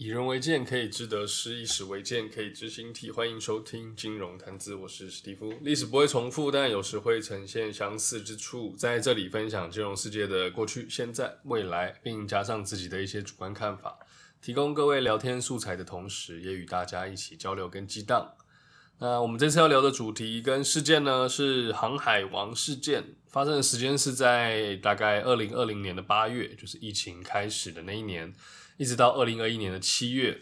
以人为鉴，可以知得失；以史为鉴，可以知兴替。欢迎收听金融谈资，我是史蒂夫。历史不会重复，但有时会呈现相似之处。在这里分享金融世界的过去、现在、未来，并加上自己的一些主观看法，提供各位聊天素材的同时，也与大家一起交流跟激荡。那我们这次要聊的主题跟事件呢，是航海王事件，发生的时间是在大概二零二零年的八月，就是疫情开始的那一年。一直到二零二一年的七月，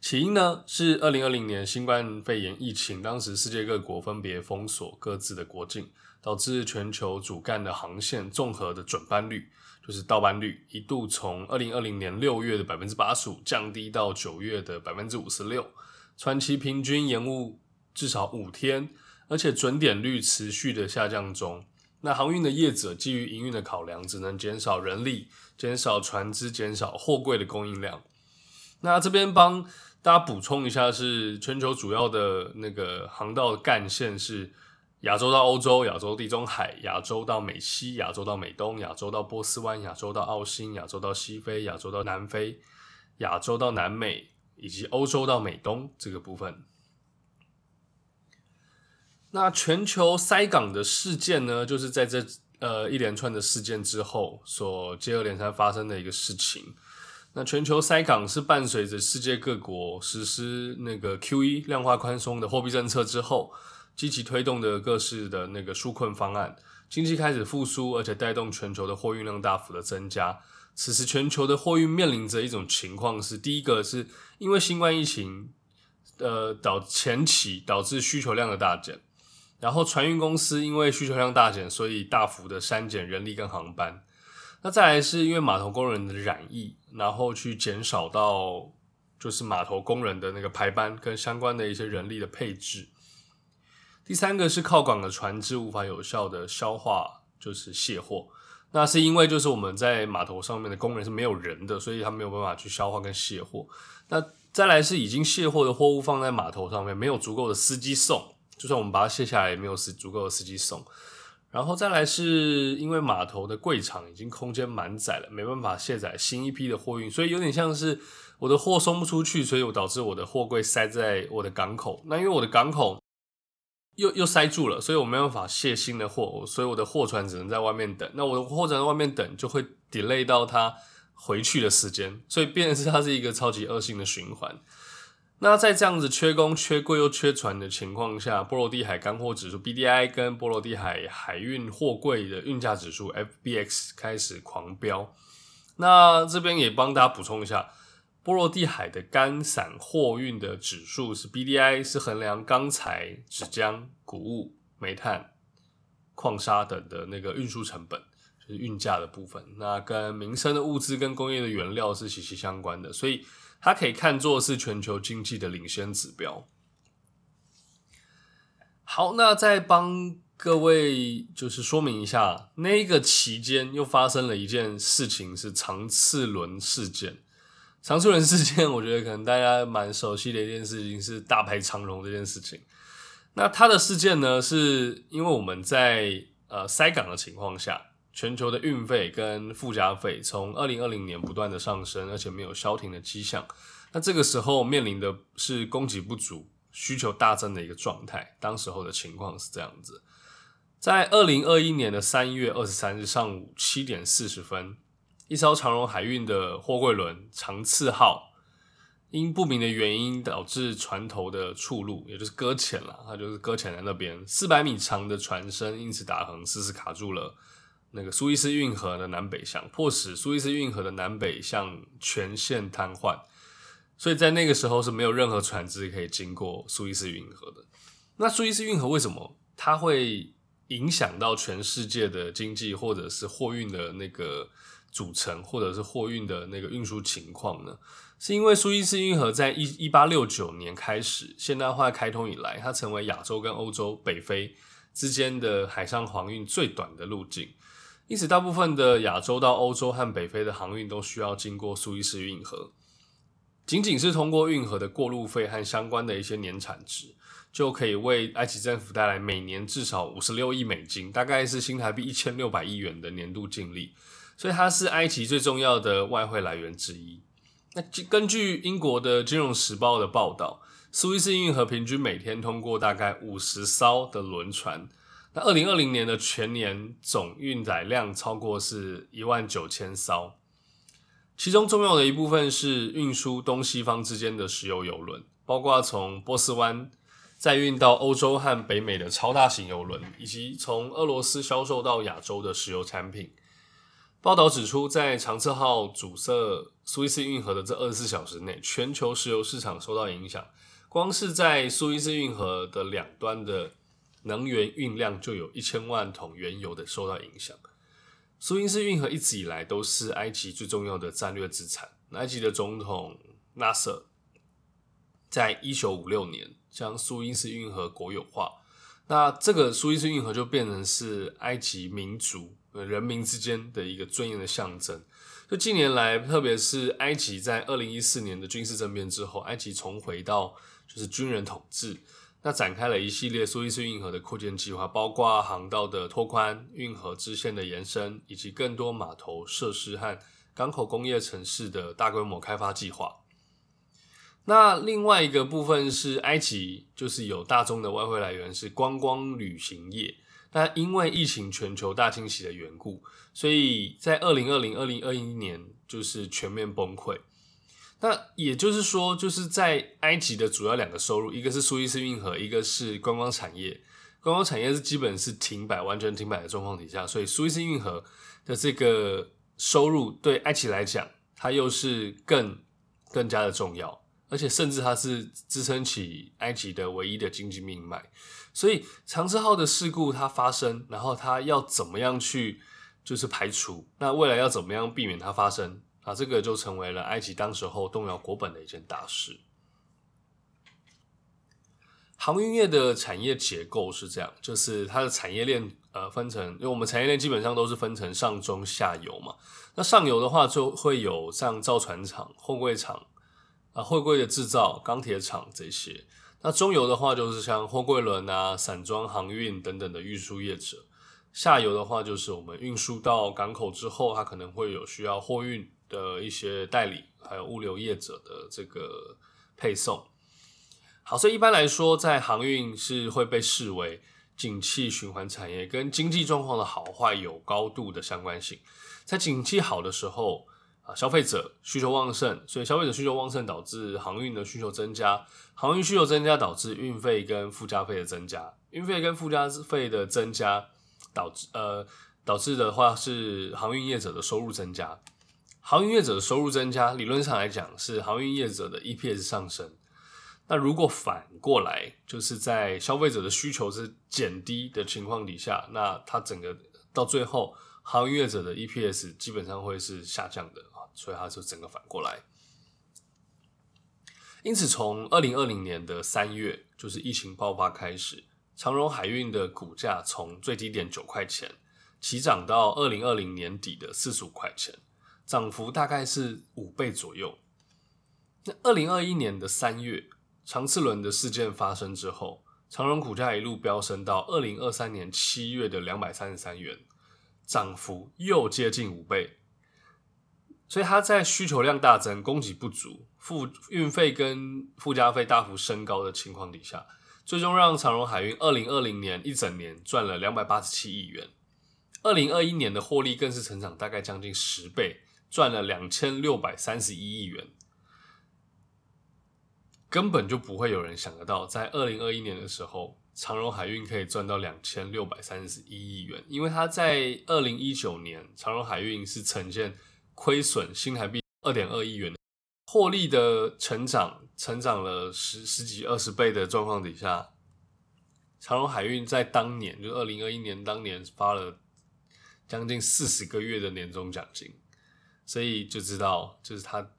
起因呢是二零二零年新冠肺炎疫情，当时世界各国分别封锁各自的国境，导致全球主干的航线综合的准班率，就是到班率，一度从二零二零年六月的百分之八十五降低到九月的百分之五十六，传奇平均延误至少五天，而且准点率持续的下降中。那航运的业者基于营运的考量，只能减少人力、减少船只、减少货柜的供应量。那这边帮大家补充一下，是全球主要的那个航道干线是亚洲到欧洲、亚洲地中海、亚洲到美西、亚洲到美东、亚洲到波斯湾、亚洲到澳新、亚洲到西非、亚洲到南非、亚洲到南美以及欧洲到美东这个部分。那全球塞港的事件呢，就是在这呃一连串的事件之后所接二连三发生的一个事情。那全球塞港是伴随着世界各国实施那个 Q E 量化宽松的货币政策之后，积极推动的各式的那个纾困方案，经济开始复苏，而且带动全球的货运量大幅的增加。此时全球的货运面临着一种情况是，第一个是因为新冠疫情，呃导前期导致需求量的大减。然后船运公司因为需求量大减，所以大幅的删减人力跟航班。那再来是因为码头工人的染疫，然后去减少到就是码头工人的那个排班跟相关的一些人力的配置。第三个是靠港的船只无法有效的消化，就是卸货。那是因为就是我们在码头上面的工人是没有人的，所以他没有办法去消化跟卸货。那再来是已经卸货的货物放在码头上面，没有足够的司机送。就算我们把它卸下来，也没有司足够的司机送。然后再来是因为码头的柜场已经空间满载了，没办法卸载新一批的货运，所以有点像是我的货送不出去，所以我导致我的货柜塞在我的港口。那因为我的港口又又塞住了，所以我没办法卸新的货，所以我的货船只能在外面等。那我的货船在外面等，就会 delay 到它回去的时间，所以变成是它是一个超级恶性的循环。那在这样子缺工、缺柜又缺船的情况下，波罗的海干货指数 BDI 跟波罗的海海运货柜的运价指数 FBX 开始狂飙。那这边也帮大家补充一下，波罗的海的干散货运的指数是 BDI，是衡量钢材、纸浆、谷物、煤炭、矿砂等的那个运输成本，就是运价的部分。那跟民生的物资跟工业的原料是息息相关的，所以。它可以看作是全球经济的领先指标。好，那再帮各位就是说明一下，那个期间又发生了一件事情，是长次轮事件。长次轮事件，我觉得可能大家蛮熟悉的一件事情是大排长龙这件事情。那它的事件呢，是因为我们在呃塞港的情况下。全球的运费跟附加费从二零二零年不断的上升，而且没有消停的迹象。那这个时候面临的是供给不足、需求大增的一个状态。当时候的情况是这样子：在二零二一年的三月二十三日上午七点四十分，一艘长荣海运的货柜轮长次号，因不明的原因导致船头的触路，也就是搁浅了。它就是搁浅在那边，四百米长的船身因此打横，死死卡住了。那个苏伊士运河的南北向，迫使苏伊士运河的南北向全线瘫痪，所以在那个时候是没有任何船只可以经过苏伊士运河的。那苏伊士运河为什么它会影响到全世界的经济，或者是货运的那个组成，或者是货运的那个运输情况呢？是因为苏伊士运河在一一八六九年开始现代化开通以来，它成为亚洲跟欧洲、北非之间的海上航运最短的路径。因此，大部分的亚洲到欧洲和北非的航运都需要经过苏伊士运河。仅仅是通过运河的过路费和相关的一些年产值，就可以为埃及政府带来每年至少五十六亿美金，大概是新台币一千六百亿元的年度净利。所以，它是埃及最重要的外汇来源之一。那根据英国的《金融时报》的报道，苏伊士运河平均每天通过大概五十艘的轮船。那二零二零年的全年总运载量超过是一万九千艘，其中重要的一部分是运输东西方之间的石油油轮，包括从波斯湾再运到欧洲和北美的超大型油轮，以及从俄罗斯销售到亚洲的石油产品。报道指出，在长次号阻塞苏伊士运河的这二十四小时内，全球石油市场受到影响，光是在苏伊士运河的两端的。能源运量就有一千万桶原油的受到影响。苏伊士运河一直以来都是埃及最重要的战略资产。埃及的总统纳瑟在一九五六年将苏伊士运河国有化，那这个苏伊士运河就变成是埃及民族人民之间的一个尊严的象征。就近年来，特别是埃及在二零一四年的军事政变之后，埃及重回到就是军人统治。那展开了一系列苏伊士运河的扩建计划，包括航道的拓宽、运河支线的延伸，以及更多码头设施和港口工业城市的大规模开发计划。那另外一个部分是埃及，就是有大宗的外汇来源是观光旅行业，但因为疫情全球大清洗的缘故，所以在二零二零、二零二一年就是全面崩溃。那也就是说，就是在埃及的主要两个收入，一个是苏伊士运河，一个是观光产业。观光产业是基本是停摆，完全停摆的状况底下，所以苏伊士运河的这个收入对埃及来讲，它又是更更加的重要，而且甚至它是支撑起埃及的唯一的经济命脉。所以长治号的事故它发生，然后它要怎么样去就是排除？那未来要怎么样避免它发生？啊，这个就成为了埃及当时候动摇国本的一件大事。航运业的产业结构是这样，就是它的产业链呃分成，因为我们产业链基本上都是分成上中下游嘛。那上游的话就会有像造船厂、货柜厂啊、货柜的制造、钢铁厂这些。那中游的话就是像货柜轮啊、散装航运等等的运输业者。下游的话就是我们运输到港口之后，它可能会有需要货运。的一些代理，还有物流业者的这个配送，好，所以一般来说，在航运是会被视为景气循环产业，跟经济状况的好坏有高度的相关性。在景气好的时候啊，消费者需求旺盛，所以消费者需求旺盛导致航运的需求增加，航运需求增加导致运费跟附加费的增加，运费跟附加费的增加导致呃导致的话是航运业者的收入增加。航运业者的收入增加，理论上来讲是航运业者的 EPS 上升。那如果反过来，就是在消费者的需求是减低的情况底下，那它整个到最后，航运业者的 EPS 基本上会是下降的啊，所以它就整个反过来。因此，从二零二零年的三月，就是疫情爆发开始，长荣海运的股价从最低点九块钱，起涨到二零二零年底的四十五块钱。涨幅大概是五倍左右。那二零二一年的三月，长次轮的事件发生之后，长荣股价一路飙升到二零二三年七月的两百三十三元，涨幅又接近五倍。所以它在需求量大增、供给不足、付运费跟附加费大幅升高的情况底下，最终让长荣海运二零二零年一整年赚了两百八十七亿元。二零二一年的获利更是成长大概将近十倍。赚了两千六百三十一亿元，根本就不会有人想得到，在二零二一年的时候，长荣海运可以赚到两千六百三十一亿元。因为它在二零一九年，长荣海运是呈现亏损新台币二点二亿元，获利的成长成长了十十几二十倍的状况底下，长荣海运在当年就二零二一年当年发了将近四十个月的年终奖金。所以就知道，就是他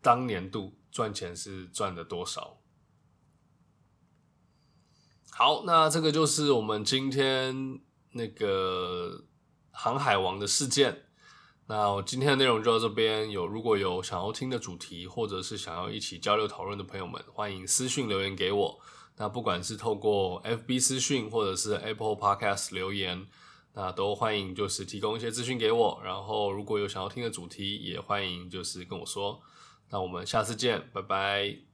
当年度赚钱是赚了多少。好，那这个就是我们今天那个航海王的事件。那我今天的内容就到这边。有如果有想要听的主题，或者是想要一起交流讨论的朋友们，欢迎私讯留言给我。那不管是透过 FB 私讯，或者是 Apple Podcast 留言。那都欢迎，就是提供一些资讯给我。然后，如果有想要听的主题，也欢迎就是跟我说。那我们下次见，拜拜。